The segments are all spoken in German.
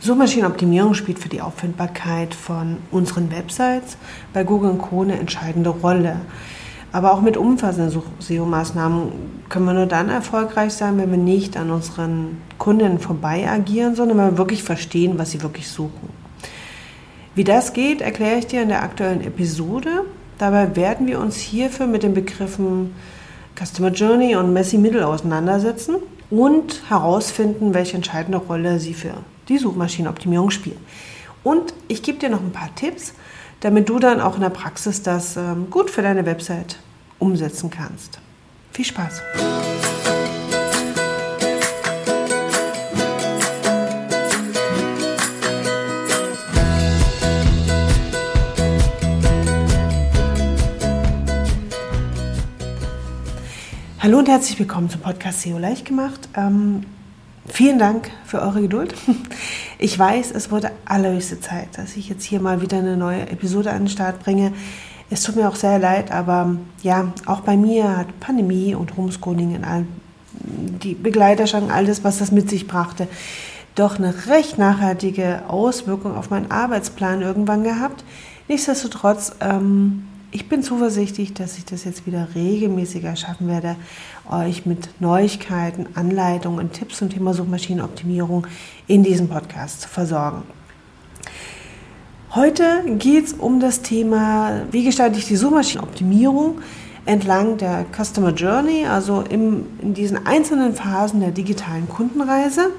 Suchmaschinenoptimierung spielt für die Auffindbarkeit von unseren Websites bei Google und Co. eine entscheidende Rolle. Aber auch mit umfassenden SEO-Maßnahmen können wir nur dann erfolgreich sein, wenn wir nicht an unseren Kunden vorbei agieren, sondern wenn wir wirklich verstehen, was sie wirklich suchen. Wie das geht, erkläre ich dir in der aktuellen Episode. Dabei werden wir uns hierfür mit den Begriffen Customer Journey und Messy Middle auseinandersetzen und herausfinden, welche entscheidende Rolle sie für die Suchmaschinenoptimierung spielen. Und ich gebe dir noch ein paar Tipps, damit du dann auch in der Praxis das ähm, gut für deine Website umsetzen kannst. Viel Spaß! Hallo und herzlich willkommen zum Podcast SEO leicht gemacht. Ähm, vielen Dank für eure Geduld. Ich weiß, es wurde allerhöchste Zeit, dass ich jetzt hier mal wieder eine neue Episode an den Start bringe. Es tut mir auch sehr leid, aber ja, auch bei mir hat Pandemie und Homeschooling in allem, die Begleiterschang, alles, was das mit sich brachte, doch eine recht nachhaltige Auswirkung auf meinen Arbeitsplan irgendwann gehabt. Nichtsdestotrotz ähm, ich bin zuversichtlich, dass ich das jetzt wieder regelmäßiger schaffen werde, euch mit Neuigkeiten, Anleitungen und Tipps zum Thema Suchmaschinenoptimierung in diesem Podcast zu versorgen. Heute geht es um das Thema, wie gestalte ich die Suchmaschinenoptimierung entlang der Customer Journey, also im, in diesen einzelnen Phasen der digitalen Kundenreise.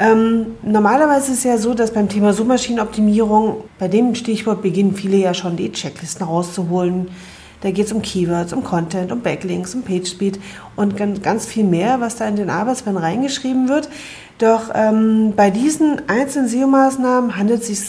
Ähm, normalerweise ist es ja so, dass beim Thema Suchmaschinenoptimierung, bei dem Stichwort beginnen viele ja schon die Checklisten rauszuholen. Da geht es um Keywords, um Content, um Backlinks, um PageSpeed und ganz viel mehr, was da in den Arbeitsplan reingeschrieben wird. Doch ähm, bei diesen einzelnen SEO-Maßnahmen handelt es sich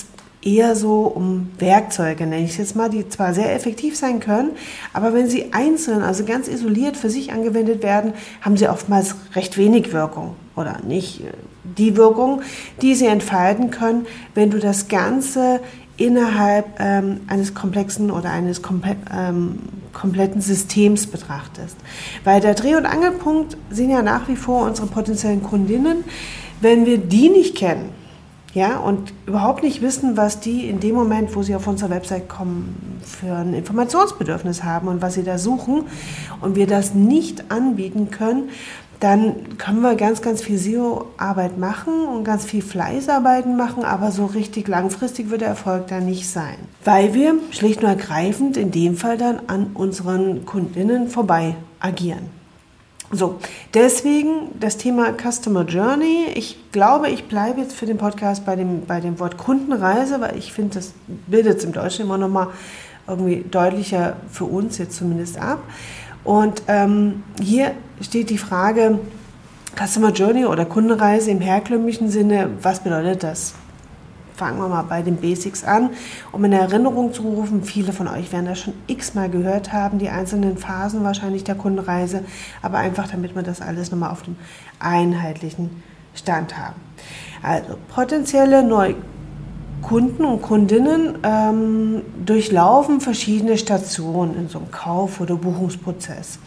eher so um Werkzeuge, nenne ich es jetzt mal, die zwar sehr effektiv sein können, aber wenn sie einzeln, also ganz isoliert für sich angewendet werden, haben sie oftmals recht wenig Wirkung oder nicht die Wirkung, die sie entfalten können, wenn du das Ganze innerhalb ähm, eines komplexen oder eines komple ähm, kompletten Systems betrachtest. Weil der Dreh- und Angelpunkt sind ja nach wie vor unsere potenziellen Kundinnen. Wenn wir die nicht kennen, ja, und überhaupt nicht wissen, was die in dem Moment, wo sie auf unsere Website kommen, für ein Informationsbedürfnis haben und was sie da suchen und wir das nicht anbieten können, dann können wir ganz, ganz viel SEO-Arbeit machen und ganz viel Fleißarbeiten machen, aber so richtig langfristig wird der Erfolg da nicht sein. Weil wir schlicht und ergreifend in dem Fall dann an unseren Kundinnen vorbei agieren. So, deswegen das Thema Customer Journey. Ich glaube, ich bleibe jetzt für den Podcast bei dem, bei dem Wort Kundenreise, weil ich finde, das bildet es im Deutschen immer noch mal irgendwie deutlicher für uns jetzt zumindest ab. Und ähm, hier steht die Frage Customer Journey oder Kundenreise im herkömmlichen Sinne. Was bedeutet das? Fangen wir mal bei den Basics an, um in Erinnerung zu rufen. Viele von euch werden das schon x-mal gehört haben, die einzelnen Phasen wahrscheinlich der Kundenreise, aber einfach damit wir das alles nochmal auf dem einheitlichen Stand haben. Also potenzielle Neukunden Kunden und Kundinnen ähm, durchlaufen verschiedene Stationen in so einem Kauf- oder Buchungsprozess.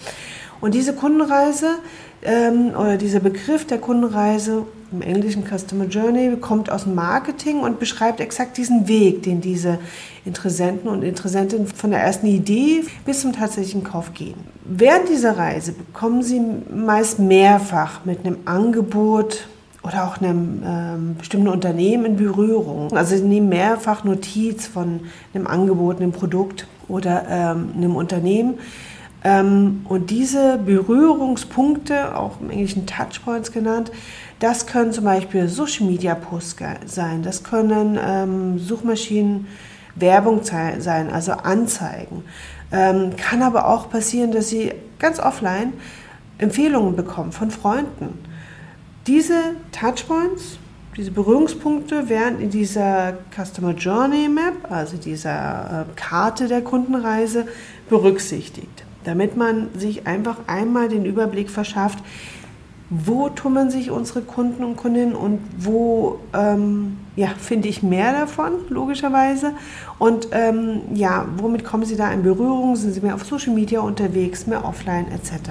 Und diese Kundenreise ähm, oder dieser Begriff der Kundenreise im englischen Customer Journey kommt aus dem Marketing und beschreibt exakt diesen Weg, den diese Interessenten und Interessentinnen von der ersten Idee bis zum tatsächlichen Kauf gehen. Während dieser Reise bekommen sie meist mehrfach mit einem Angebot oder auch einem ähm, bestimmten Unternehmen in Berührung. Also sie nehmen mehrfach Notiz von einem Angebot, einem Produkt oder ähm, einem Unternehmen. Ähm, und diese Berührungspunkte, auch im Englischen Touchpoints genannt, das können zum Beispiel Social Media Posts sein, das können ähm, Suchmaschinen Werbung sein, also Anzeigen. Ähm, kann aber auch passieren, dass sie ganz offline Empfehlungen bekommen von Freunden. Diese Touchpoints, diese Berührungspunkte werden in dieser Customer Journey Map, also dieser äh, Karte der Kundenreise, berücksichtigt, damit man sich einfach einmal den Überblick verschafft, wo tummeln sich unsere Kunden und Kundinnen und wo ähm, ja, finde ich mehr davon, logischerweise. Und ähm, ja, womit kommen Sie da in Berührung? Sind Sie mehr auf Social Media unterwegs, mehr offline etc.?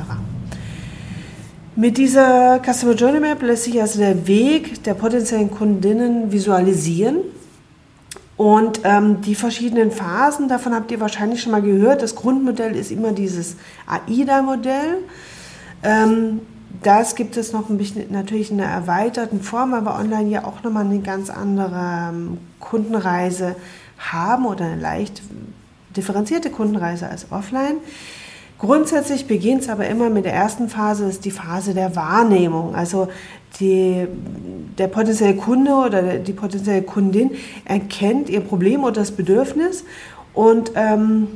Mit dieser Customer Journey Map lässt sich also der Weg der potenziellen Kundinnen visualisieren. Und ähm, die verschiedenen Phasen, davon habt ihr wahrscheinlich schon mal gehört. Das Grundmodell ist immer dieses AIDA-Modell. Ähm, das gibt es noch ein bisschen natürlich in einer erweiterten Form, aber online ja auch nochmal eine ganz andere ähm, Kundenreise haben oder eine leicht differenzierte Kundenreise als offline. Grundsätzlich beginnt es aber immer mit der ersten Phase, ist die Phase der Wahrnehmung. Also die, der potenzielle Kunde oder die potenzielle Kundin erkennt ihr Problem oder das Bedürfnis und ähm,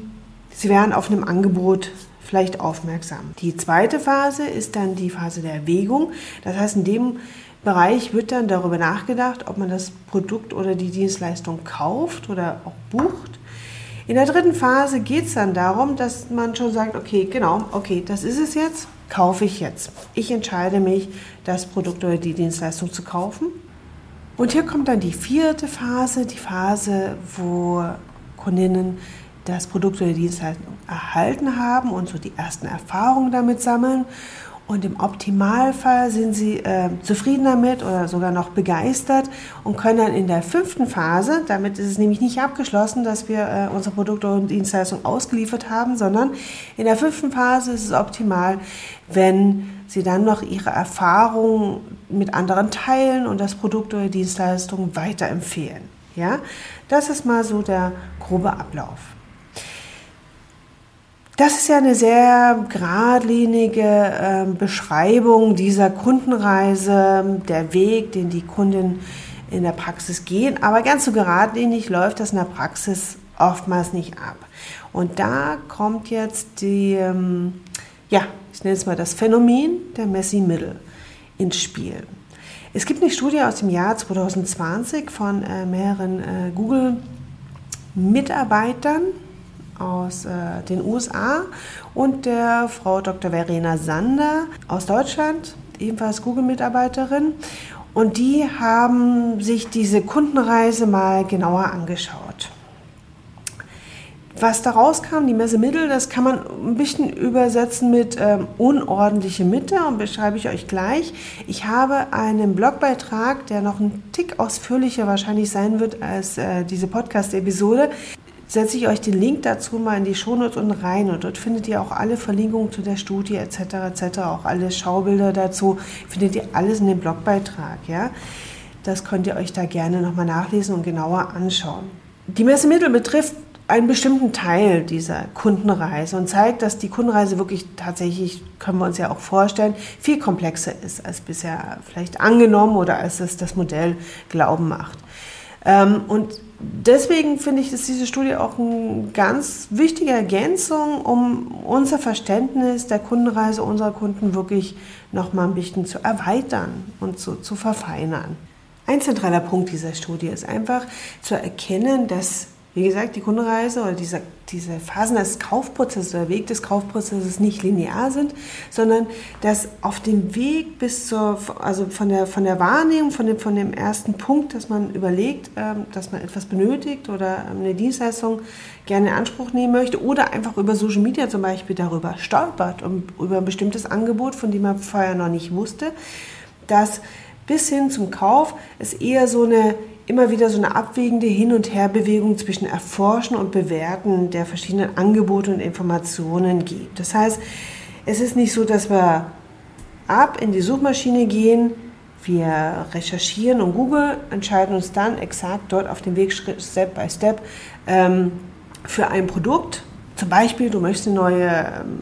sie werden auf einem Angebot vielleicht aufmerksam. Die zweite Phase ist dann die Phase der Erwägung. Das heißt, in dem Bereich wird dann darüber nachgedacht, ob man das Produkt oder die Dienstleistung kauft oder auch bucht. In der dritten Phase geht es dann darum, dass man schon sagt, okay, genau, okay, das ist es jetzt, kaufe ich jetzt. Ich entscheide mich, das Produkt oder die Dienstleistung zu kaufen. Und hier kommt dann die vierte Phase, die Phase, wo Kundinnen das Produkt oder die Dienstleistung erhalten haben und so die ersten Erfahrungen damit sammeln. Und im Optimalfall sind sie äh, zufrieden damit oder sogar noch begeistert und können dann in der fünften Phase, damit ist es nämlich nicht abgeschlossen, dass wir äh, unsere Produkte und Dienstleistungen ausgeliefert haben, sondern in der fünften Phase ist es optimal, wenn sie dann noch ihre Erfahrungen mit anderen teilen und das Produkt oder Dienstleistung weiterempfehlen. Ja, das ist mal so der grobe Ablauf. Das ist ja eine sehr geradlinige äh, Beschreibung dieser Kundenreise, der Weg, den die Kunden in der Praxis gehen. Aber ganz so geradlinig läuft das in der Praxis oftmals nicht ab. Und da kommt jetzt die, ähm, ja, ich nenne es mal das Phänomen der Messi-Mittel ins Spiel. Es gibt eine Studie aus dem Jahr 2020 von äh, mehreren äh, Google-Mitarbeitern, aus äh, den USA und der Frau Dr. Verena Sander aus Deutschland, ebenfalls Google-Mitarbeiterin. Und die haben sich diese Kundenreise mal genauer angeschaut. Was da rauskam, die Messemittel, das kann man ein bisschen übersetzen mit ähm, unordentliche Mitte und beschreibe ich euch gleich. Ich habe einen Blogbeitrag, der noch ein Tick ausführlicher wahrscheinlich sein wird als äh, diese Podcast-Episode setze ich euch den Link dazu mal in die Shownotes und rein und dort findet ihr auch alle Verlinkungen zu der Studie etc. etc. auch alle Schaubilder dazu findet ihr alles in dem Blogbeitrag, ja. Das könnt ihr euch da gerne nochmal nachlesen und genauer anschauen. Die Messemittel betrifft einen bestimmten Teil dieser Kundenreise und zeigt, dass die Kundenreise wirklich tatsächlich, können wir uns ja auch vorstellen, viel komplexer ist als bisher vielleicht angenommen oder als es das Modell Glauben macht. Ähm, und deswegen finde ich, ist diese Studie auch eine ganz wichtige Ergänzung, um unser Verständnis der Kundenreise unserer Kunden wirklich noch mal ein bisschen zu erweitern und zu, zu verfeinern. Ein zentraler Punkt dieser Studie ist einfach zu erkennen, dass wie gesagt, die Kundenreise oder diese, diese Phasen des Kaufprozesses, der Weg des Kaufprozesses nicht linear sind, sondern dass auf dem Weg bis zur, also von der, von der Wahrnehmung, von dem, von dem ersten Punkt, dass man überlegt, ähm, dass man etwas benötigt oder eine Dienstleistung gerne in Anspruch nehmen möchte oder einfach über Social Media zum Beispiel darüber stolpert und über ein bestimmtes Angebot, von dem man vorher noch nicht wusste, dass bis hin zum Kauf es eher so eine immer wieder so eine abwägende Hin- und Herbewegung zwischen Erforschen und Bewerten der verschiedenen Angebote und Informationen gibt. Das heißt, es ist nicht so, dass wir ab in die Suchmaschine gehen, wir recherchieren und Google entscheiden uns dann exakt dort auf dem Weg Step by Step ähm, für ein Produkt. Zum Beispiel, du möchtest eine neue, ähm,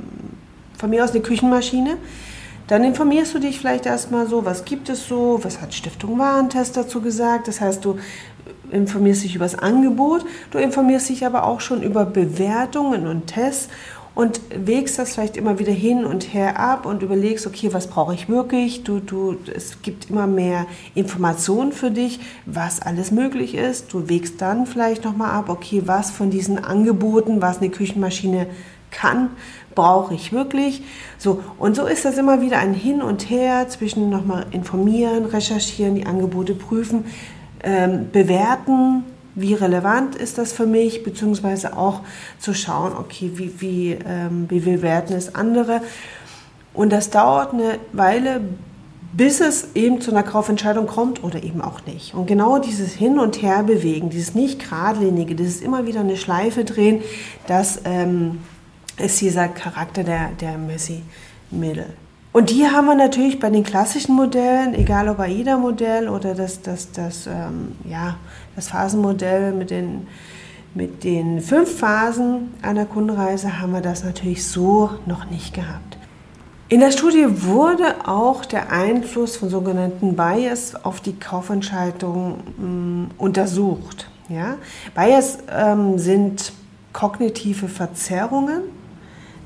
von mir aus eine Küchenmaschine dann informierst du dich vielleicht erstmal so, was gibt es so, was hat Stiftung Warentest dazu gesagt. Das heißt, du informierst dich über das Angebot, du informierst dich aber auch schon über Bewertungen und Tests und wägst das vielleicht immer wieder hin und her ab und überlegst, okay, was brauche ich wirklich? Du, du, es gibt immer mehr Informationen für dich, was alles möglich ist. Du wägst dann vielleicht nochmal ab, okay, was von diesen Angeboten, was eine Küchenmaschine kann, brauche ich wirklich. So, und so ist das immer wieder ein Hin und Her zwischen nochmal informieren, recherchieren, die Angebote prüfen, ähm, bewerten, wie relevant ist das für mich, beziehungsweise auch zu schauen, okay, wie, wie, ähm, wie bewerten es andere. Und das dauert eine Weile, bis es eben zu einer Kaufentscheidung kommt oder eben auch nicht. Und genau dieses Hin- und Herbewegen, dieses nicht geradlinige, dieses immer wieder eine Schleife drehen, das ähm, ist dieser Charakter der, der Messi-Mittel. Und die haben wir natürlich bei den klassischen Modellen, egal ob AIDA-Modell oder das, das, das, ähm, ja, das Phasenmodell mit den, mit den fünf Phasen einer Kundenreise, haben wir das natürlich so noch nicht gehabt. In der Studie wurde auch der Einfluss von sogenannten Bias auf die Kaufentscheidung ähm, untersucht. Ja? Bias ähm, sind kognitive Verzerrungen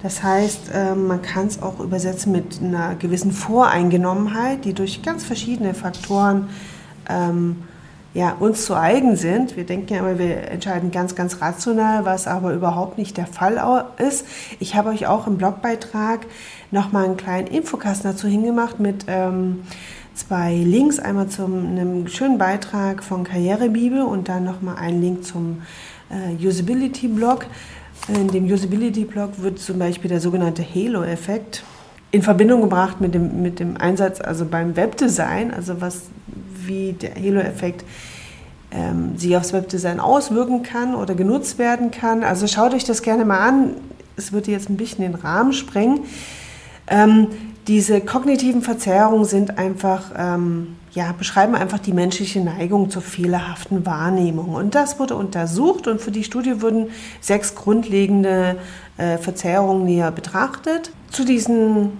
das heißt, ähm, man kann es auch übersetzen mit einer gewissen Voreingenommenheit, die durch ganz verschiedene Faktoren ähm, ja, uns zu eigen sind. Wir denken ja immer, wir entscheiden ganz, ganz rational, was aber überhaupt nicht der Fall ist. Ich habe euch auch im Blogbeitrag nochmal einen kleinen Infokasten dazu hingemacht mit ähm, zwei Links. Einmal zu einem schönen Beitrag von Karrierebibel und dann nochmal einen Link zum äh, Usability-Blog. In dem Usability-Blog wird zum Beispiel der sogenannte Halo-Effekt in Verbindung gebracht mit dem, mit dem Einsatz, also beim Webdesign, also was, wie der Halo-Effekt ähm, sich aufs Webdesign auswirken kann oder genutzt werden kann. Also schaut euch das gerne mal an. Es wird jetzt ein bisschen den Rahmen sprengen. Ähm, diese kognitiven Verzerrungen sind einfach ähm, ja, beschreiben einfach die menschliche Neigung zur fehlerhaften Wahrnehmung. Und das wurde untersucht und für die Studie wurden sechs grundlegende äh, Verzerrungen näher betrachtet. Zu diesen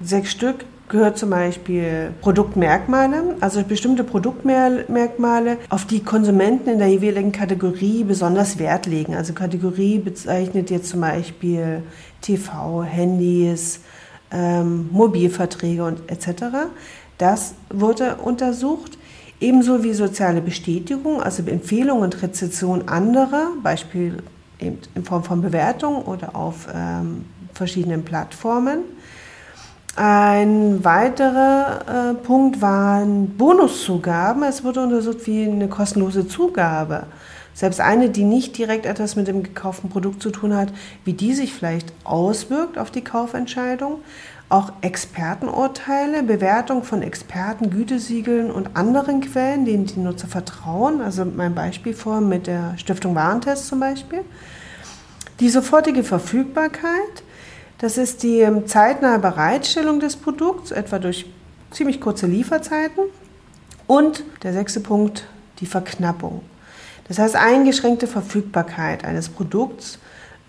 sechs Stück gehört zum Beispiel Produktmerkmale, also bestimmte Produktmerkmale, auf die Konsumenten in der jeweiligen Kategorie besonders Wert legen. Also Kategorie bezeichnet jetzt zum Beispiel TV, Handys, ähm, Mobilverträge und etc. Das wurde untersucht. Ebenso wie soziale Bestätigung, also Empfehlung und Rezession anderer, Beispiel in Form von Bewertung oder auf ähm, verschiedenen Plattformen. Ein weiterer äh, Punkt waren Bonuszugaben. Es wurde untersucht wie eine kostenlose Zugabe. Selbst eine, die nicht direkt etwas mit dem gekauften Produkt zu tun hat, wie die sich vielleicht auswirkt auf die Kaufentscheidung auch Expertenurteile, Bewertung von Experten, Gütesiegeln und anderen Quellen, denen die Nutzer vertrauen. Also mein Beispiel vor mit der Stiftung Warentest zum Beispiel. Die sofortige Verfügbarkeit, das ist die ähm, zeitnahe Bereitstellung des Produkts, etwa durch ziemlich kurze Lieferzeiten. Und der sechste Punkt, die Verknappung. Das heißt eingeschränkte Verfügbarkeit eines Produkts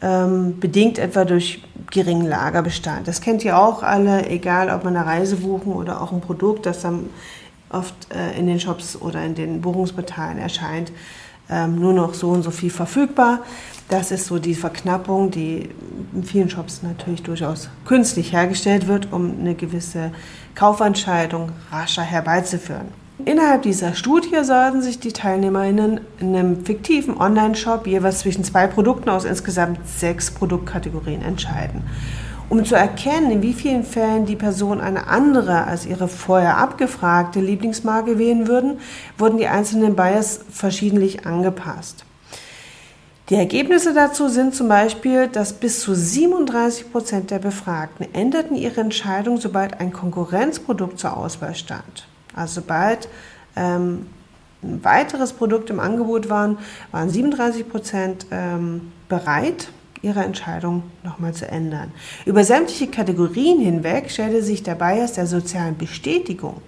ähm, bedingt etwa durch geringen Lagerbestand. Das kennt ihr auch alle, egal ob man eine Reise buchen oder auch ein Produkt, das dann oft äh, in den Shops oder in den Buchungsportalen erscheint, ähm, nur noch so und so viel verfügbar. Das ist so die Verknappung, die in vielen Shops natürlich durchaus künstlich hergestellt wird, um eine gewisse Kaufentscheidung rascher herbeizuführen. Innerhalb dieser Studie sollten sich die TeilnehmerInnen in einem fiktiven Online-Shop jeweils zwischen zwei Produkten aus insgesamt sechs Produktkategorien entscheiden. Um zu erkennen, in wie vielen Fällen die Person eine andere als ihre vorher abgefragte Lieblingsmarke wählen würden, wurden die einzelnen Bias verschiedentlich angepasst. Die Ergebnisse dazu sind zum Beispiel, dass bis zu 37 Prozent der Befragten änderten ihre Entscheidung, sobald ein Konkurrenzprodukt zur Auswahl stand. Also sobald ähm, ein weiteres Produkt im Angebot waren, waren 37 Prozent ähm, bereit, ihre Entscheidung nochmal zu ändern. Über sämtliche Kategorien hinweg stellte sich der Bias der sozialen Bestätigung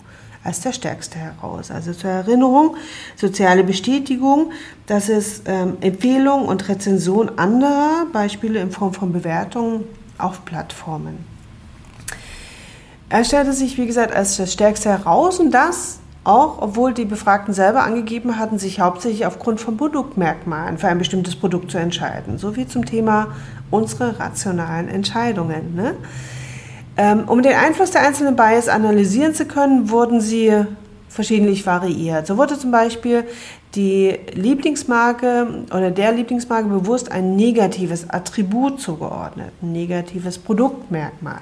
als der stärkste heraus. Also zur Erinnerung, soziale Bestätigung, das ist ähm, Empfehlung und Rezension anderer, Beispiele in Form von Bewertungen auf Plattformen. Er stellte sich, wie gesagt, als das Stärkste heraus und das auch, obwohl die Befragten selber angegeben hatten, sich hauptsächlich aufgrund von Produktmerkmalen für ein bestimmtes Produkt zu entscheiden. So wie zum Thema unsere rationalen Entscheidungen. Ne? Ähm, um den Einfluss der einzelnen Bias analysieren zu können, wurden sie verschiedentlich variiert. So wurde zum Beispiel die Lieblingsmarke oder der Lieblingsmarke bewusst ein negatives Attribut zugeordnet, ein negatives Produktmerkmal.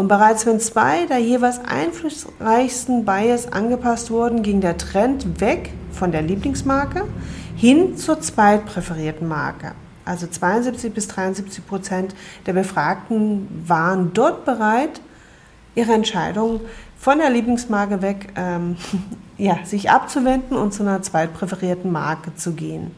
Und bereits wenn zwei der jeweils einflussreichsten Bias angepasst wurden, ging der Trend weg von der Lieblingsmarke hin zur zweitpräferierten Marke. Also 72 bis 73 Prozent der Befragten waren dort bereit, ihre Entscheidung von der Lieblingsmarke weg, ähm, ja, sich abzuwenden und zu einer zweitpräferierten Marke zu gehen.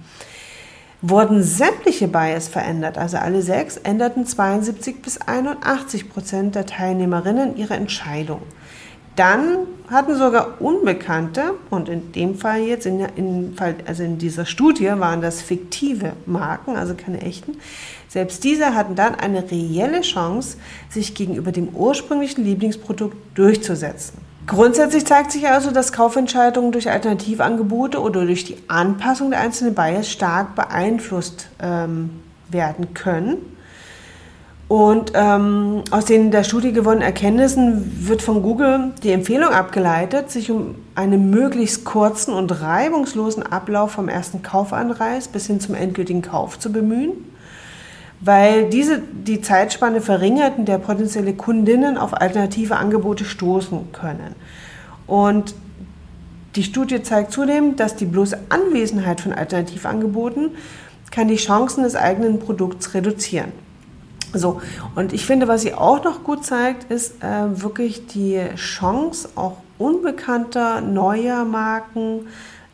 Wurden sämtliche Bias verändert, also alle sechs, änderten 72 bis 81 Prozent der Teilnehmerinnen ihre Entscheidung. Dann hatten sogar Unbekannte, und in dem Fall jetzt, in, in, also in dieser Studie waren das fiktive Marken, also keine echten, selbst diese hatten dann eine reelle Chance, sich gegenüber dem ursprünglichen Lieblingsprodukt durchzusetzen. Grundsätzlich zeigt sich also, dass Kaufentscheidungen durch Alternativangebote oder durch die Anpassung der einzelnen Bias stark beeinflusst ähm, werden können. Und ähm, aus den der Studie gewonnenen Erkenntnissen wird von Google die Empfehlung abgeleitet, sich um einen möglichst kurzen und reibungslosen Ablauf vom ersten Kaufanreiz bis hin zum endgültigen Kauf zu bemühen, weil diese die Zeitspanne verringert, in der potenzielle Kundinnen auf alternative Angebote stoßen können. Und die Studie zeigt zudem, dass die bloße Anwesenheit von Alternativangeboten kann die Chancen des eigenen Produkts reduzieren. So, und ich finde, was sie auch noch gut zeigt, ist äh, wirklich die Chance, auch unbekannter, neuer Marken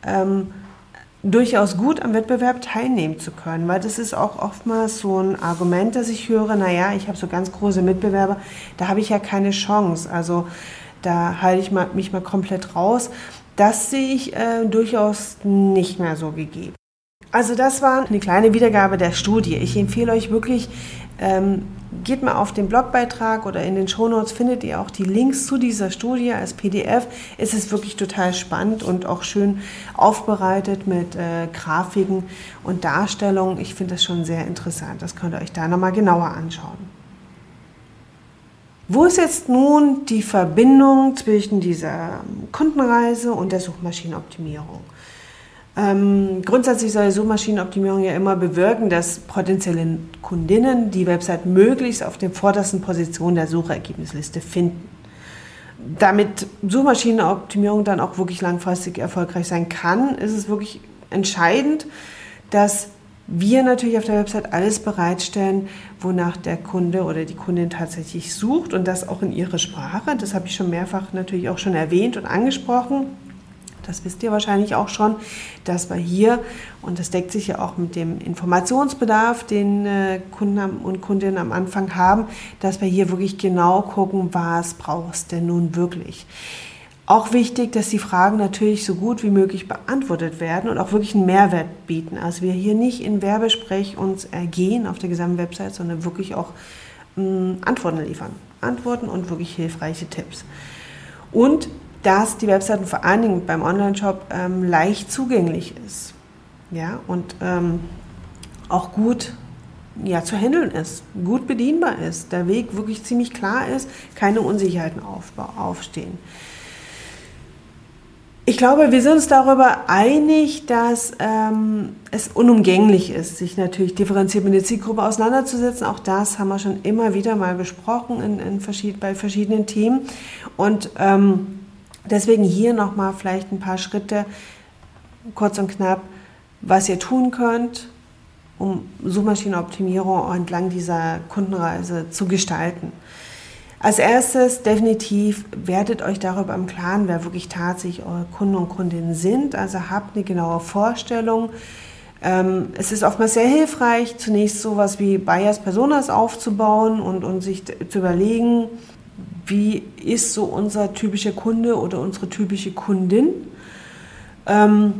ähm, durchaus gut am Wettbewerb teilnehmen zu können. Weil das ist auch oftmals so ein Argument, das ich höre, naja, ich habe so ganz große Mitbewerber, da habe ich ja keine Chance. Also da halte ich mich mal komplett raus. Das sehe ich äh, durchaus nicht mehr so gegeben. Also das war eine kleine Wiedergabe der Studie. Ich empfehle euch wirklich, ähm, geht mal auf den Blogbeitrag oder in den Shownotes findet ihr auch die Links zu dieser Studie als PDF. Es ist wirklich total spannend und auch schön aufbereitet mit äh, Grafiken und Darstellungen. Ich finde das schon sehr interessant. Das könnt ihr euch da nochmal genauer anschauen. Wo ist jetzt nun die Verbindung zwischen dieser Kundenreise und der Suchmaschinenoptimierung? Ähm, grundsätzlich soll Suchmaschinenoptimierung ja immer bewirken, dass potenzielle Kundinnen die Website möglichst auf den vordersten Positionen der Suchergebnisliste finden. Damit Suchmaschinenoptimierung dann auch wirklich langfristig erfolgreich sein kann, ist es wirklich entscheidend, dass wir natürlich auf der Website alles bereitstellen, wonach der Kunde oder die Kundin tatsächlich sucht und das auch in ihrer Sprache. Das habe ich schon mehrfach natürlich auch schon erwähnt und angesprochen das wisst ihr wahrscheinlich auch schon, dass wir hier, und das deckt sich ja auch mit dem Informationsbedarf, den äh, Kunden und Kundinnen am Anfang haben, dass wir hier wirklich genau gucken, was brauchst denn nun wirklich. Auch wichtig, dass die Fragen natürlich so gut wie möglich beantwortet werden und auch wirklich einen Mehrwert bieten. Also wir hier nicht in Werbesprech uns ergehen auf der gesamten Website, sondern wirklich auch mh, mm, Antworten liefern. Antworten und wirklich hilfreiche Tipps. Und dass die Webseite vor allen Dingen beim Online-Shop ähm, leicht zugänglich ist. Ja, und ähm, auch gut ja, zu handeln ist, gut bedienbar ist, der Weg wirklich ziemlich klar ist, keine Unsicherheiten aufstehen. Ich glaube, wir sind uns darüber einig, dass ähm, es unumgänglich ist, sich natürlich differenziert mit der Zielgruppe auseinanderzusetzen. Auch das haben wir schon immer wieder mal besprochen in, in verschied bei verschiedenen Themen. Und ähm, Deswegen hier nochmal vielleicht ein paar Schritte, kurz und knapp, was ihr tun könnt, um Suchmaschinenoptimierung entlang dieser Kundenreise zu gestalten. Als erstes definitiv werdet euch darüber im Klaren, wer wirklich tatsächlich eure Kunden und Kundinnen sind. Also habt eine genaue Vorstellung. Ähm, es ist oftmals sehr hilfreich, zunächst sowas wie Bias Personas aufzubauen und, und sich zu überlegen, wie ist so unser typischer Kunde oder unsere typische Kundin. Ähm,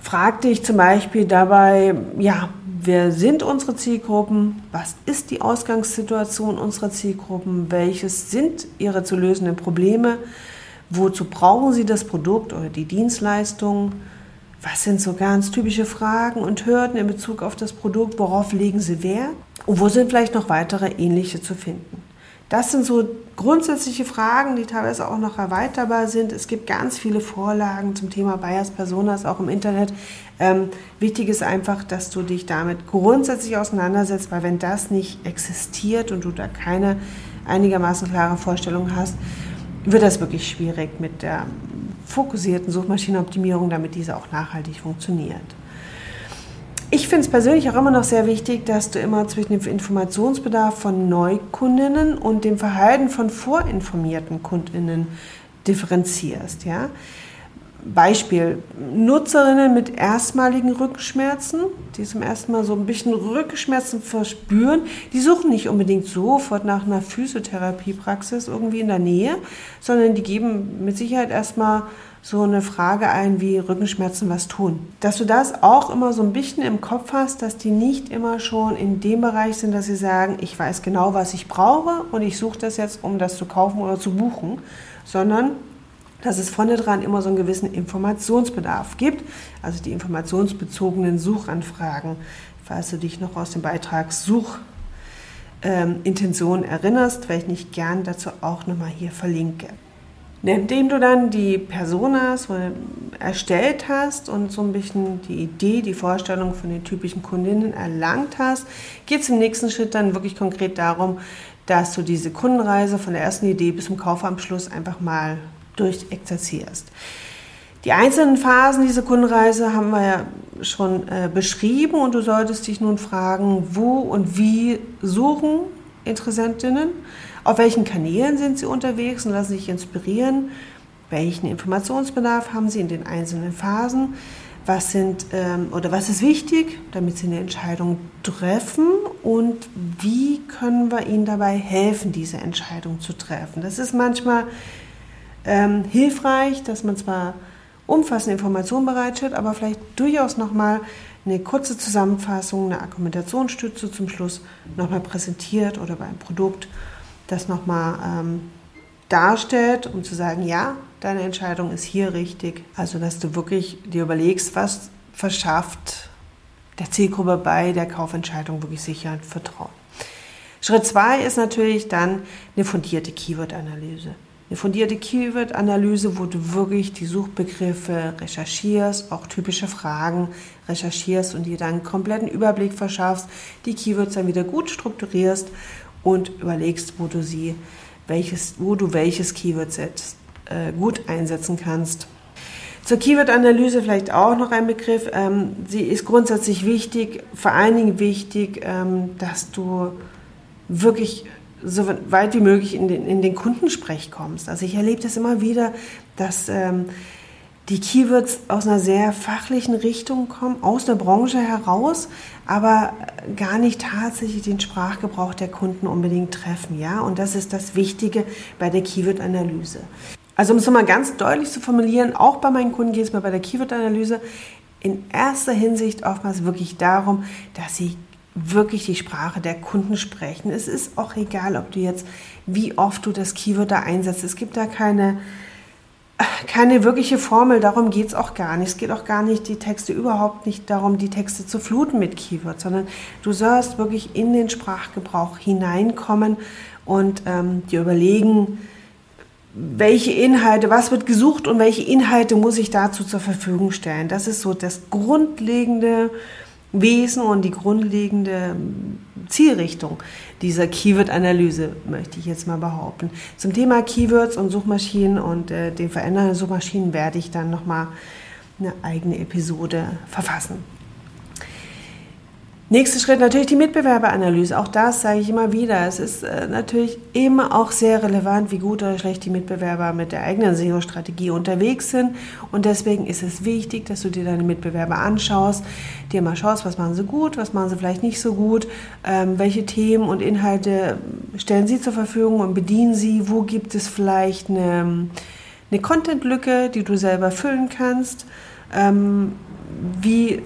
frag dich zum Beispiel dabei, ja, wer sind unsere Zielgruppen? Was ist die Ausgangssituation unserer Zielgruppen? Welches sind ihre zu lösenden Probleme? Wozu brauchen sie das Produkt oder die Dienstleistung? Was sind so ganz typische Fragen und Hürden in Bezug auf das Produkt? Worauf legen sie Wert? Und wo sind vielleicht noch weitere ähnliche zu finden? Das sind so grundsätzliche Fragen, die teilweise auch noch erweiterbar sind. Es gibt ganz viele Vorlagen zum Thema Bias Personas auch im Internet. Ähm, wichtig ist einfach, dass du dich damit grundsätzlich auseinandersetzt, weil wenn das nicht existiert und du da keine einigermaßen klare Vorstellung hast, wird das wirklich schwierig mit der fokussierten Suchmaschinenoptimierung, damit diese auch nachhaltig funktioniert. Ich finde es persönlich auch immer noch sehr wichtig, dass du immer zwischen dem Informationsbedarf von Neukundinnen und dem Verhalten von vorinformierten Kundinnen differenzierst. Ja? Beispiel, Nutzerinnen mit erstmaligen Rückenschmerzen, die zum ersten Mal so ein bisschen Rückenschmerzen verspüren, die suchen nicht unbedingt sofort nach einer Physiotherapiepraxis irgendwie in der Nähe, sondern die geben mit Sicherheit erstmal so eine Frage ein wie Rückenschmerzen was tun. Dass du das auch immer so ein bisschen im Kopf hast, dass die nicht immer schon in dem Bereich sind, dass sie sagen, ich weiß genau, was ich brauche und ich suche das jetzt, um das zu kaufen oder zu buchen, sondern dass es vorne dran immer so einen gewissen Informationsbedarf gibt, also die informationsbezogenen Suchanfragen. Falls du dich noch aus dem Beitrag Suchintention ähm, erinnerst, werde ich gern dazu auch nochmal hier verlinke. Indem du dann die Personas erstellt hast und so ein bisschen die Idee, die Vorstellung von den typischen Kundinnen erlangt hast, geht es im nächsten Schritt dann wirklich konkret darum, dass du diese Kundenreise von der ersten Idee bis zum Kaufabschluss einfach mal durchexerzierst. Die einzelnen Phasen dieser Kundenreise haben wir ja schon äh, beschrieben und du solltest dich nun fragen, wo und wie suchen Interessentinnen, auf welchen Kanälen sind sie unterwegs und lassen sich inspirieren, welchen Informationsbedarf haben sie in den einzelnen Phasen, was sind ähm, oder was ist wichtig, damit sie eine Entscheidung treffen und wie können wir ihnen dabei helfen, diese Entscheidung zu treffen. Das ist manchmal ähm, hilfreich, dass man zwar umfassende Informationen bereitstellt, aber vielleicht durchaus nochmal eine kurze Zusammenfassung, eine Argumentationsstütze zum Schluss nochmal präsentiert oder bei einem Produkt das nochmal ähm, darstellt, um zu sagen, ja, deine Entscheidung ist hier richtig. Also, dass du wirklich dir überlegst, was verschafft der Zielgruppe bei der Kaufentscheidung wirklich Sicherheit, Vertrauen. Schritt zwei ist natürlich dann eine fundierte Keyword-Analyse eine fundierte Keyword-Analyse, wo du wirklich die Suchbegriffe recherchierst, auch typische Fragen recherchierst und dir dann einen kompletten Überblick verschaffst, die Keywords dann wieder gut strukturierst und überlegst, wo du sie, welches, wo du welches Keyword-Set äh, gut einsetzen kannst. Zur Keyword-Analyse vielleicht auch noch ein Begriff. Ähm, sie ist grundsätzlich wichtig, vor allen Dingen wichtig, ähm, dass du wirklich so weit wie möglich in den, in den Kundensprech kommst. Also ich erlebe das immer wieder, dass ähm, die Keywords aus einer sehr fachlichen Richtung kommen, aus der Branche heraus, aber gar nicht tatsächlich den Sprachgebrauch der Kunden unbedingt treffen. Ja? Und das ist das Wichtige bei der Keyword-Analyse. Also um es nochmal ganz deutlich zu formulieren, auch bei meinen Kunden geht es mir bei der Keyword-Analyse in erster Hinsicht oftmals wirklich darum, dass sie wirklich die Sprache der Kunden sprechen. Es ist auch egal, ob du jetzt, wie oft du das Keyword da einsetzt. Es gibt da keine, keine wirkliche Formel, darum geht es auch gar nicht. Es geht auch gar nicht, die Texte überhaupt nicht darum, die Texte zu fluten mit Keywords, sondern du sollst wirklich in den Sprachgebrauch hineinkommen und ähm, dir überlegen, welche Inhalte, was wird gesucht und welche Inhalte muss ich dazu zur Verfügung stellen. Das ist so das grundlegende Wesen und die grundlegende Zielrichtung dieser Keyword-Analyse, möchte ich jetzt mal behaupten. Zum Thema Keywords und Suchmaschinen und äh, den verändernden Suchmaschinen werde ich dann nochmal eine eigene Episode verfassen. Nächster Schritt natürlich die Mitbewerberanalyse. Auch das sage ich immer wieder. Es ist äh, natürlich immer auch sehr relevant, wie gut oder schlecht die Mitbewerber mit der eigenen SEO-Strategie unterwegs sind. Und deswegen ist es wichtig, dass du dir deine Mitbewerber anschaust, dir mal schaust, was machen sie gut, was machen sie vielleicht nicht so gut, ähm, welche Themen und Inhalte stellen sie zur Verfügung und bedienen sie, wo gibt es vielleicht eine, eine Content-Lücke, die du selber füllen kannst. Ähm, wie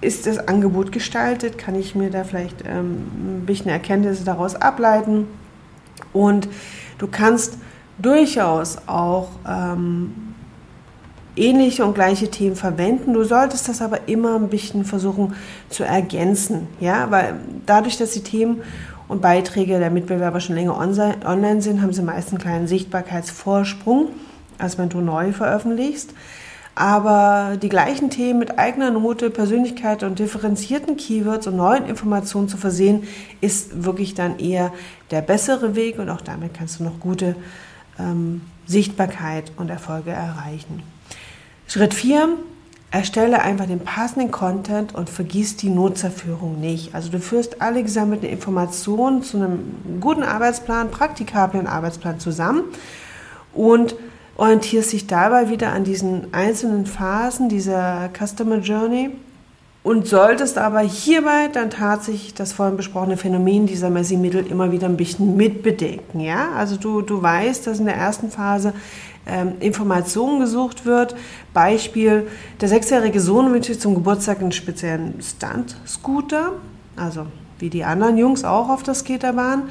ist das Angebot gestaltet? Kann ich mir da vielleicht ähm, ein bisschen Erkenntnisse daraus ableiten? Und du kannst durchaus auch ähm, ähnliche und gleiche Themen verwenden. Du solltest das aber immer ein bisschen versuchen zu ergänzen, ja, weil dadurch, dass die Themen und Beiträge der Mitbewerber schon länger online sind, haben sie meist einen kleinen Sichtbarkeitsvorsprung, als wenn du neu veröffentlichst. Aber die gleichen Themen mit eigener Note, Persönlichkeit und differenzierten Keywords und neuen Informationen zu versehen, ist wirklich dann eher der bessere Weg und auch damit kannst du noch gute ähm, Sichtbarkeit und Erfolge erreichen. Schritt 4, erstelle einfach den passenden Content und vergiss die Nutzerführung nicht. Also du führst alle gesammelten Informationen zu einem guten Arbeitsplan, praktikablen Arbeitsplan zusammen und orientierst dich dabei wieder an diesen einzelnen Phasen dieser Customer Journey und solltest aber hierbei dann tatsächlich das vorhin besprochene Phänomen dieser Messi-Mittel immer wieder ein bisschen mitbedenken. Ja? Also du, du weißt, dass in der ersten Phase ähm, Informationen gesucht wird. Beispiel, der sechsjährige Sohn wünscht sich zum Geburtstag einen speziellen Stunt-Scooter, also wie die anderen Jungs auch auf der Skaterbahn.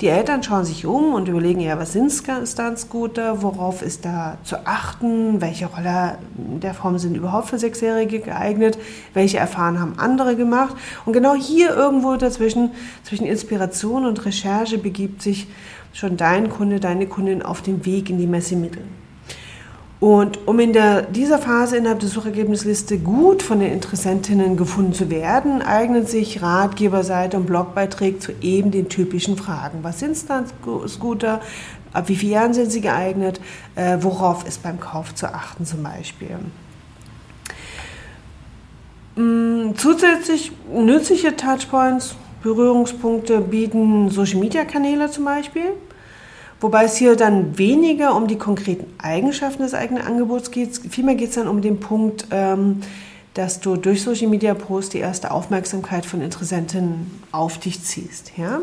Die Eltern schauen sich um und überlegen, ja, was sind Stunt-Scooter, worauf ist da zu achten, welche Roller der Form sind überhaupt für Sechsjährige geeignet, welche Erfahrungen haben andere gemacht. Und genau hier irgendwo dazwischen, zwischen Inspiration und Recherche begibt sich schon dein Kunde, deine Kundin auf dem Weg in die Messemittel. Und um in der, dieser Phase innerhalb der Suchergebnisliste gut von den Interessentinnen gefunden zu werden, eignen sich Ratgeberseite und Blogbeiträge zu eben den typischen Fragen. Was sind Scooter? Ab wie vielen Jahren sind sie geeignet? Äh, worauf ist beim Kauf zu achten zum Beispiel? Mm, zusätzlich nützliche Touchpoints, Berührungspunkte bieten Social-Media-Kanäle zum Beispiel. Wobei es hier dann weniger um die konkreten Eigenschaften des eigenen Angebots geht. Vielmehr geht es dann um den Punkt, ähm, dass du durch Social Media Posts die erste Aufmerksamkeit von Interessenten auf dich ziehst. Ja?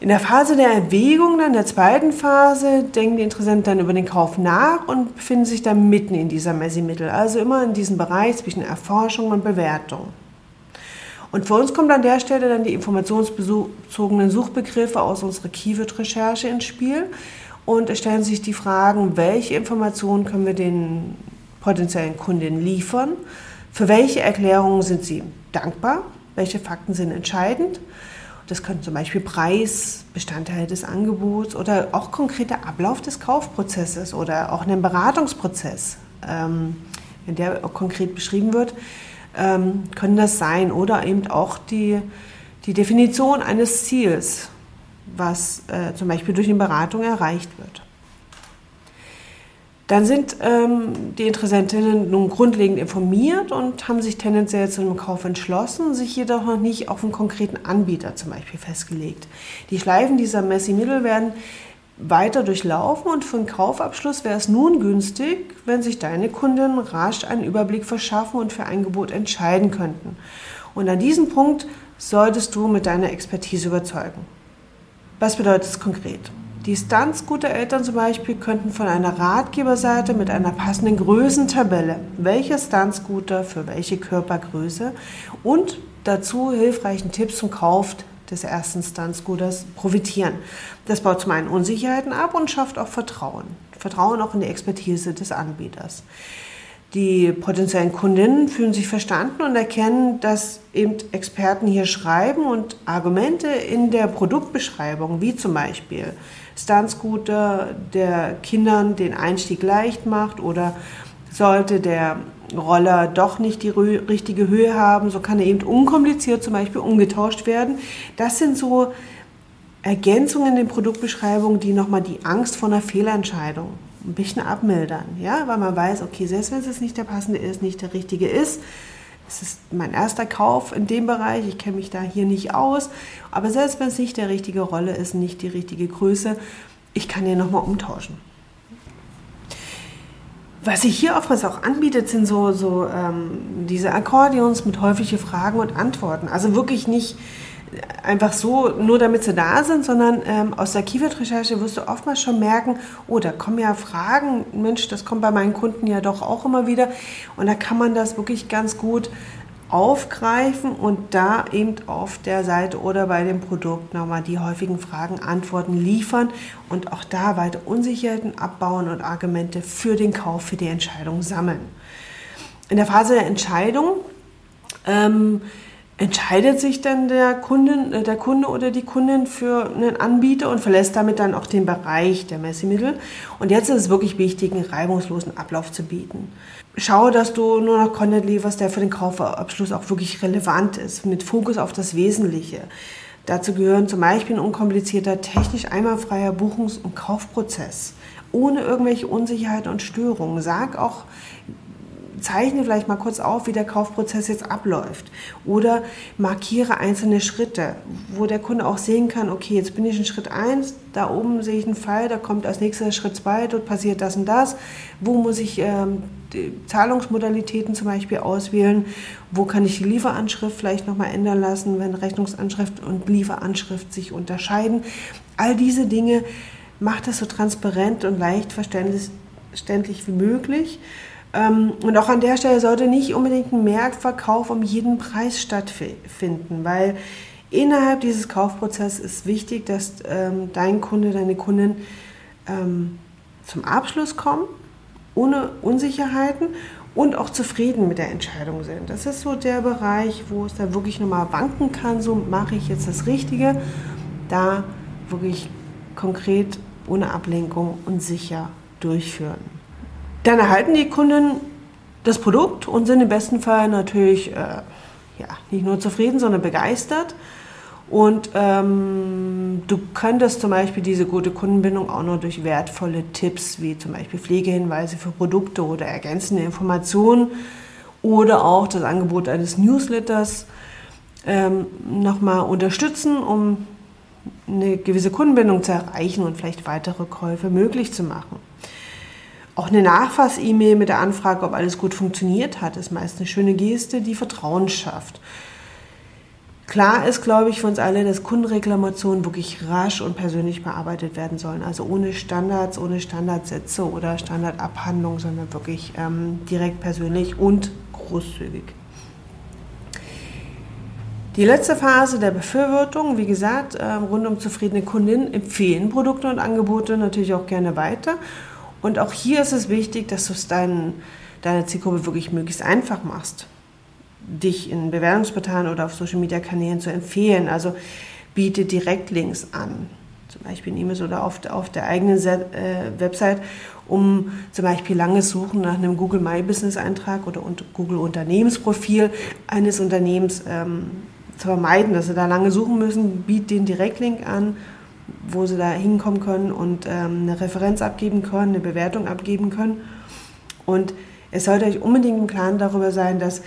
In der Phase der Erwägung, dann in der zweiten Phase, denken die Interessenten dann über den Kauf nach und befinden sich dann mitten in dieser Messi-Mittel, also immer in diesem Bereich zwischen Erforschung und Bewertung. Und für uns kommt an der Stelle dann die informationsbezogenen Suchbegriffe aus unserer Keyword-Recherche ins Spiel. Und es stellen sich die Fragen, welche Informationen können wir den potenziellen Kundinnen liefern, für welche Erklärungen sind sie dankbar, welche Fakten sind entscheidend. Das können zum Beispiel Preis, Bestandteil des Angebots oder auch konkreter Ablauf des Kaufprozesses oder auch ein Beratungsprozess, ähm, wenn der konkret beschrieben wird ähm, können das sein oder eben auch die, die Definition eines Ziels, was äh, zum Beispiel durch eine Beratung erreicht wird. Dann sind ähm, die Interessentinnen nun grundlegend informiert und haben sich tendenziell zu einem Kauf entschlossen, sich jedoch noch nicht auf einen konkreten Anbieter zum Beispiel festgelegt. Die Schleifen dieser Messi-Mittel werden weiter durchlaufen und für einen Kaufabschluss wäre es nun günstig, wenn sich deine Kunden rasch einen Überblick verschaffen und für ein Angebot entscheiden könnten. Und an diesem Punkt solltest du mit deiner Expertise überzeugen. Was bedeutet es konkret? Die Stunts guter Eltern zum Beispiel könnten von einer Ratgeberseite mit einer passenden Größentabelle, welcher Stuntscooter für welche Körpergröße und dazu hilfreichen Tipps zum Kauf des ersten Stuntscooters profitieren. Das baut zum einen Unsicherheiten ab und schafft auch Vertrauen. Vertrauen auch in die Expertise des Anbieters. Die potenziellen Kundinnen fühlen sich verstanden und erkennen, dass eben Experten hier schreiben und Argumente in der Produktbeschreibung, wie zum Beispiel Stuntscooter, der Kindern den Einstieg leicht macht oder sollte der Roller doch nicht die richtige Höhe haben, so kann er eben unkompliziert zum Beispiel umgetauscht werden. Das sind so Ergänzungen in den Produktbeschreibungen, die nochmal die Angst vor einer Fehlentscheidung ein bisschen abmildern. Ja? Weil man weiß, okay, selbst wenn es nicht der passende ist, nicht der richtige ist, es ist mein erster Kauf in dem Bereich, ich kenne mich da hier nicht aus, aber selbst wenn es nicht der richtige Rolle ist, nicht die richtige Größe, ich kann den nochmal umtauschen. Was sich hier oftmals auch anbietet, sind so, so ähm, diese Akkordeons mit häufigen Fragen und Antworten. Also wirklich nicht einfach so, nur damit sie da sind, sondern ähm, aus der Keyword-Recherche wirst du oftmals schon merken, oh, da kommen ja Fragen, Mensch, das kommt bei meinen Kunden ja doch auch immer wieder. Und da kann man das wirklich ganz gut aufgreifen und da eben auf der Seite oder bei dem Produkt nochmal die häufigen Fragen, Antworten liefern und auch da weiter Unsicherheiten abbauen und Argumente für den Kauf, für die Entscheidung sammeln. In der Phase der Entscheidung ähm, entscheidet sich dann der, Kunden, äh, der Kunde oder die Kundin für einen Anbieter und verlässt damit dann auch den Bereich der Messemittel. Und jetzt ist es wirklich wichtig, einen reibungslosen Ablauf zu bieten. Schau, dass du nur noch Content lieferst, der für den Kaufabschluss auch wirklich relevant ist, mit Fokus auf das Wesentliche. Dazu gehören zum Beispiel ein unkomplizierter, technisch einmalfreier Buchungs- und Kaufprozess, ohne irgendwelche Unsicherheiten und Störungen. Sag auch zeichne vielleicht mal kurz auf, wie der Kaufprozess jetzt abläuft. Oder markiere einzelne Schritte, wo der Kunde auch sehen kann, okay, jetzt bin ich in Schritt 1, da oben sehe ich einen Fall, da kommt als nächster Schritt 2, dort passiert das und das. Wo muss ich ähm, Zahlungsmodalitäten zum Beispiel auswählen? Wo kann ich die Lieferanschrift vielleicht nochmal ändern lassen, wenn Rechnungsanschrift und Lieferanschrift sich unterscheiden? All diese Dinge macht das so transparent und leicht verständlich wie möglich. Ähm, und auch an der Stelle sollte nicht unbedingt ein Mehrverkauf um jeden Preis stattfinden, weil innerhalb dieses Kaufprozesses ist wichtig, dass ähm, dein Kunde, deine Kunden ähm, zum Abschluss kommen, ohne Unsicherheiten und auch zufrieden mit der Entscheidung sind. Das ist so der Bereich, wo es da wirklich nochmal wanken kann, so mache ich jetzt das Richtige, da wirklich konkret ohne Ablenkung und sicher durchführen. Dann erhalten die Kunden das Produkt und sind im besten Fall natürlich äh, ja, nicht nur zufrieden, sondern begeistert. Und ähm, du könntest zum Beispiel diese gute Kundenbindung auch noch durch wertvolle Tipps wie zum Beispiel Pflegehinweise für Produkte oder ergänzende Informationen oder auch das Angebot eines Newsletters ähm, nochmal unterstützen, um eine gewisse Kundenbindung zu erreichen und vielleicht weitere Käufe möglich zu machen. Auch eine Nachfass-E-Mail mit der Anfrage, ob alles gut funktioniert hat, ist meist eine schöne Geste, die Vertrauen schafft. Klar ist, glaube ich, für uns alle, dass Kundenreklamationen wirklich rasch und persönlich bearbeitet werden sollen. Also ohne Standards, ohne Standardsätze oder Standardabhandlungen, sondern wirklich ähm, direkt persönlich und großzügig. Die letzte Phase der Befürwortung, wie gesagt, äh, rund um zufriedene Kundinnen empfehlen Produkte und Angebote natürlich auch gerne weiter. Und auch hier ist es wichtig, dass du es deinen, deiner Zielgruppe wirklich möglichst einfach machst, dich in Bewertungsportalen oder auf Social Media Kanälen zu empfehlen. Also biete Direktlinks an, zum Beispiel in E-Mails oder auf, auf der eigenen Set, äh, Website, um zum Beispiel langes Suchen nach einem Google My Business Eintrag oder Google Unternehmensprofil eines Unternehmens ähm, zu vermeiden, dass sie da lange suchen müssen, bietet den Direktlink an, wo sie da hinkommen können und ähm, eine Referenz abgeben können, eine Bewertung abgeben können. Und es sollte euch unbedingt im Klaren darüber sein, dass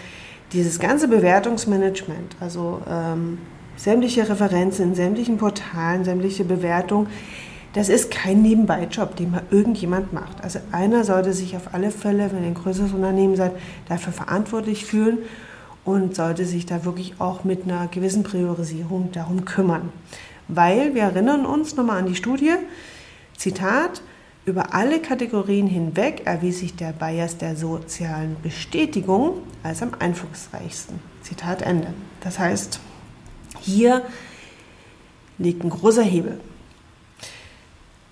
dieses ganze Bewertungsmanagement, also ähm, sämtliche Referenzen in sämtlichen Portalen, sämtliche Bewertungen, das ist kein Nebenbeijob, den mal irgendjemand macht. Also einer sollte sich auf alle Fälle, wenn ihr ein größeres Unternehmen seid, dafür verantwortlich fühlen und sollte sich da wirklich auch mit einer gewissen Priorisierung darum kümmern. Weil wir erinnern uns nochmal an die Studie, Zitat, über alle Kategorien hinweg erwies sich der Bias der sozialen Bestätigung als am einflussreichsten. Zitat Ende. Das heißt, hier liegt ein großer Hebel.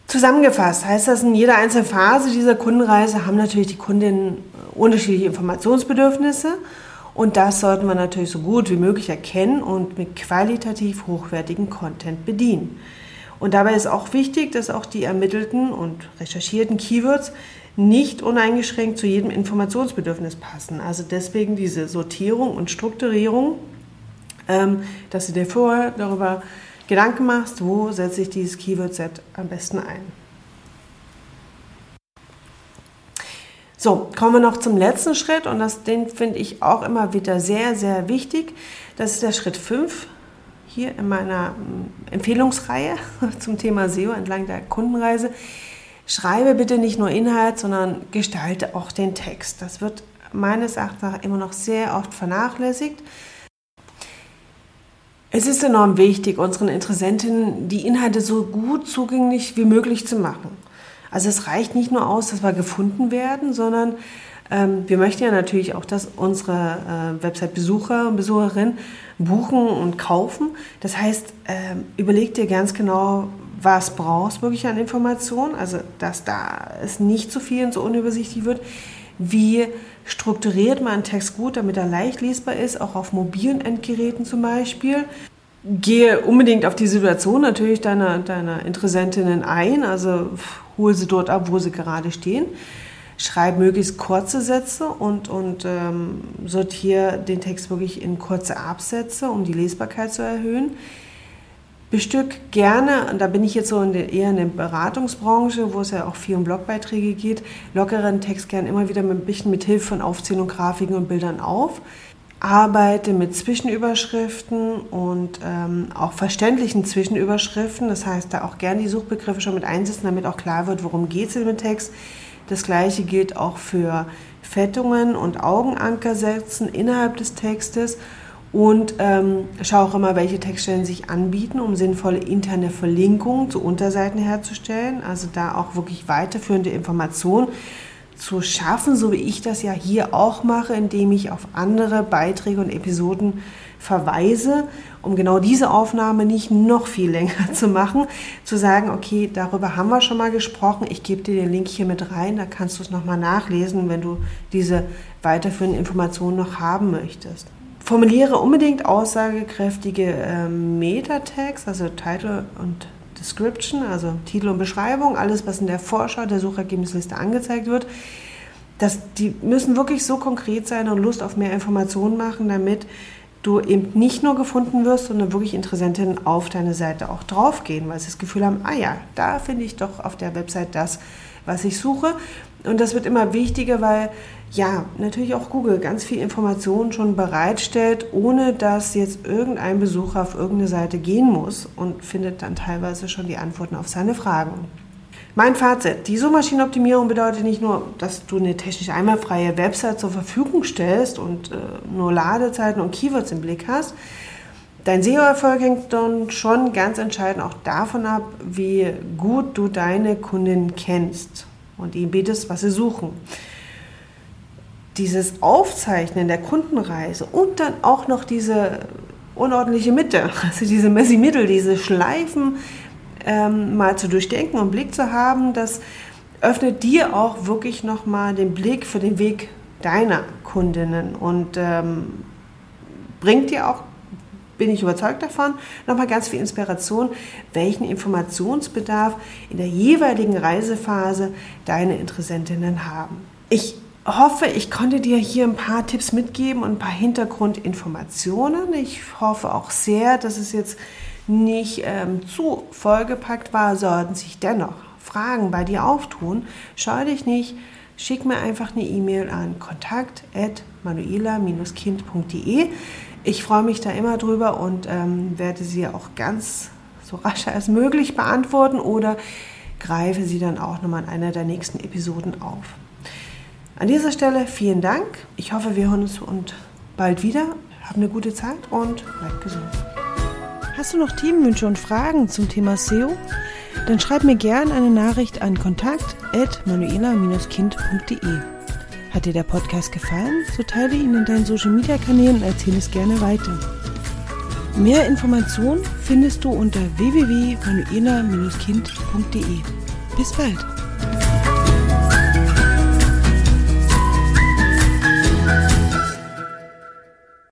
Zusammengefasst heißt das, in jeder einzelnen Phase dieser Kundenreise haben natürlich die Kundinnen unterschiedliche Informationsbedürfnisse und das sollten wir natürlich so gut wie möglich erkennen und mit qualitativ hochwertigen Content bedienen. Und dabei ist auch wichtig, dass auch die ermittelten und recherchierten Keywords nicht uneingeschränkt zu jedem Informationsbedürfnis passen. Also deswegen diese Sortierung und Strukturierung, ähm, dass du dir vorher darüber Gedanken machst, wo setze ich dieses Keyword-Set am besten ein. So, kommen wir noch zum letzten Schritt und das, den finde ich auch immer wieder sehr, sehr wichtig. Das ist der Schritt 5 hier in meiner mm, Empfehlungsreihe zum Thema SEO entlang der Kundenreise. Schreibe bitte nicht nur Inhalt, sondern gestalte auch den Text. Das wird meines Erachtens immer noch sehr oft vernachlässigt. Es ist enorm wichtig, unseren Interessentinnen die Inhalte so gut zugänglich wie möglich zu machen. Also es reicht nicht nur aus, dass wir gefunden werden, sondern ähm, wir möchten ja natürlich auch, dass unsere äh, Website-Besucher und Besucherinnen buchen und kaufen. Das heißt, ähm, überleg dir ganz genau, was brauchst wirklich an Informationen, also dass da es nicht zu viel und so unübersichtlich wird. Wie strukturiert man einen Text gut, damit er leicht lesbar ist, auch auf mobilen Endgeräten zum Beispiel gehe unbedingt auf die Situation natürlich deiner, deiner Interessentinnen ein, also hole sie dort ab, wo sie gerade stehen. Schreib möglichst kurze Sätze und, und ähm, sortiere den Text wirklich in kurze Absätze, um die Lesbarkeit zu erhöhen. bestück gerne, und da bin ich jetzt so in der, eher in der Beratungsbranche, wo es ja auch viel um Blogbeiträge geht, lockeren Text gerne immer wieder mit ein bisschen mit Hilfe von Aufzählung, Grafiken und Bildern auf. Arbeite mit Zwischenüberschriften und ähm, auch verständlichen Zwischenüberschriften. Das heißt, da auch gerne die Suchbegriffe schon mit einsetzen, damit auch klar wird, worum geht es in dem Text. Das gleiche gilt auch für Fettungen und Augenanker setzen innerhalb des Textes und ähm, schau auch immer, welche Textstellen sich anbieten, um sinnvolle interne Verlinkungen zu Unterseiten herzustellen. Also da auch wirklich weiterführende Informationen zu schaffen, so wie ich das ja hier auch mache, indem ich auf andere Beiträge und Episoden verweise, um genau diese Aufnahme nicht noch viel länger zu machen, zu sagen, okay, darüber haben wir schon mal gesprochen, ich gebe dir den Link hier mit rein, da kannst du es nochmal nachlesen, wenn du diese weiterführenden Informationen noch haben möchtest. Formuliere unbedingt aussagekräftige äh, Meta-Tags, also Title und Description, also Titel und Beschreibung, alles, was in der Vorschau der Suchergebnisliste angezeigt wird. Das, die müssen wirklich so konkret sein und Lust auf mehr Informationen machen, damit du eben nicht nur gefunden wirst, sondern wirklich Interessentinnen auf deine Seite auch draufgehen, weil sie das Gefühl haben, ah ja, da finde ich doch auf der Website das, was ich suche. Und das wird immer wichtiger, weil ja, natürlich auch Google ganz viel Informationen schon bereitstellt, ohne dass jetzt irgendein Besucher auf irgendeine Seite gehen muss und findet dann teilweise schon die Antworten auf seine Fragen. Mein Fazit, die Suchmaschinenoptimierung bedeutet nicht nur, dass du eine technisch einmalfreie Website zur Verfügung stellst und äh, nur Ladezeiten und Keywords im Blick hast. Dein SEO-Erfolg hängt dann schon ganz entscheidend auch davon ab, wie gut du deine Kunden kennst und ihnen bietest, was sie suchen dieses Aufzeichnen der Kundenreise und dann auch noch diese unordentliche Mitte, also diese messy Mittel, diese Schleifen ähm, mal zu durchdenken und Blick zu haben, das öffnet dir auch wirklich nochmal den Blick für den Weg deiner Kundinnen und ähm, bringt dir auch, bin ich überzeugt davon, nochmal ganz viel Inspiration, welchen Informationsbedarf in der jeweiligen Reisephase deine Interessentinnen haben. Ich hoffe, ich konnte dir hier ein paar Tipps mitgeben und ein paar Hintergrundinformationen. Ich hoffe auch sehr, dass es jetzt nicht ähm, zu vollgepackt war, sollten sich dennoch Fragen bei dir auftun. Scheu dich nicht, schick mir einfach eine E-Mail an kontakt.manuela-kind.de. Ich freue mich da immer drüber und ähm, werde sie auch ganz so rasch als möglich beantworten oder greife sie dann auch nochmal in einer der nächsten Episoden auf. An dieser Stelle vielen Dank. Ich hoffe, wir hören uns und bald wieder. Hab eine gute Zeit und bleib gesund. Hast du noch Themenwünsche und Fragen zum Thema SEO? Dann schreib mir gerne eine Nachricht an kontakt@manuela-kind.de. Hat dir der Podcast gefallen? So teile ihn in deinen Social Media Kanälen und erzähle es gerne weiter. Mehr Informationen findest du unter www.manuela-kind.de. Bis bald!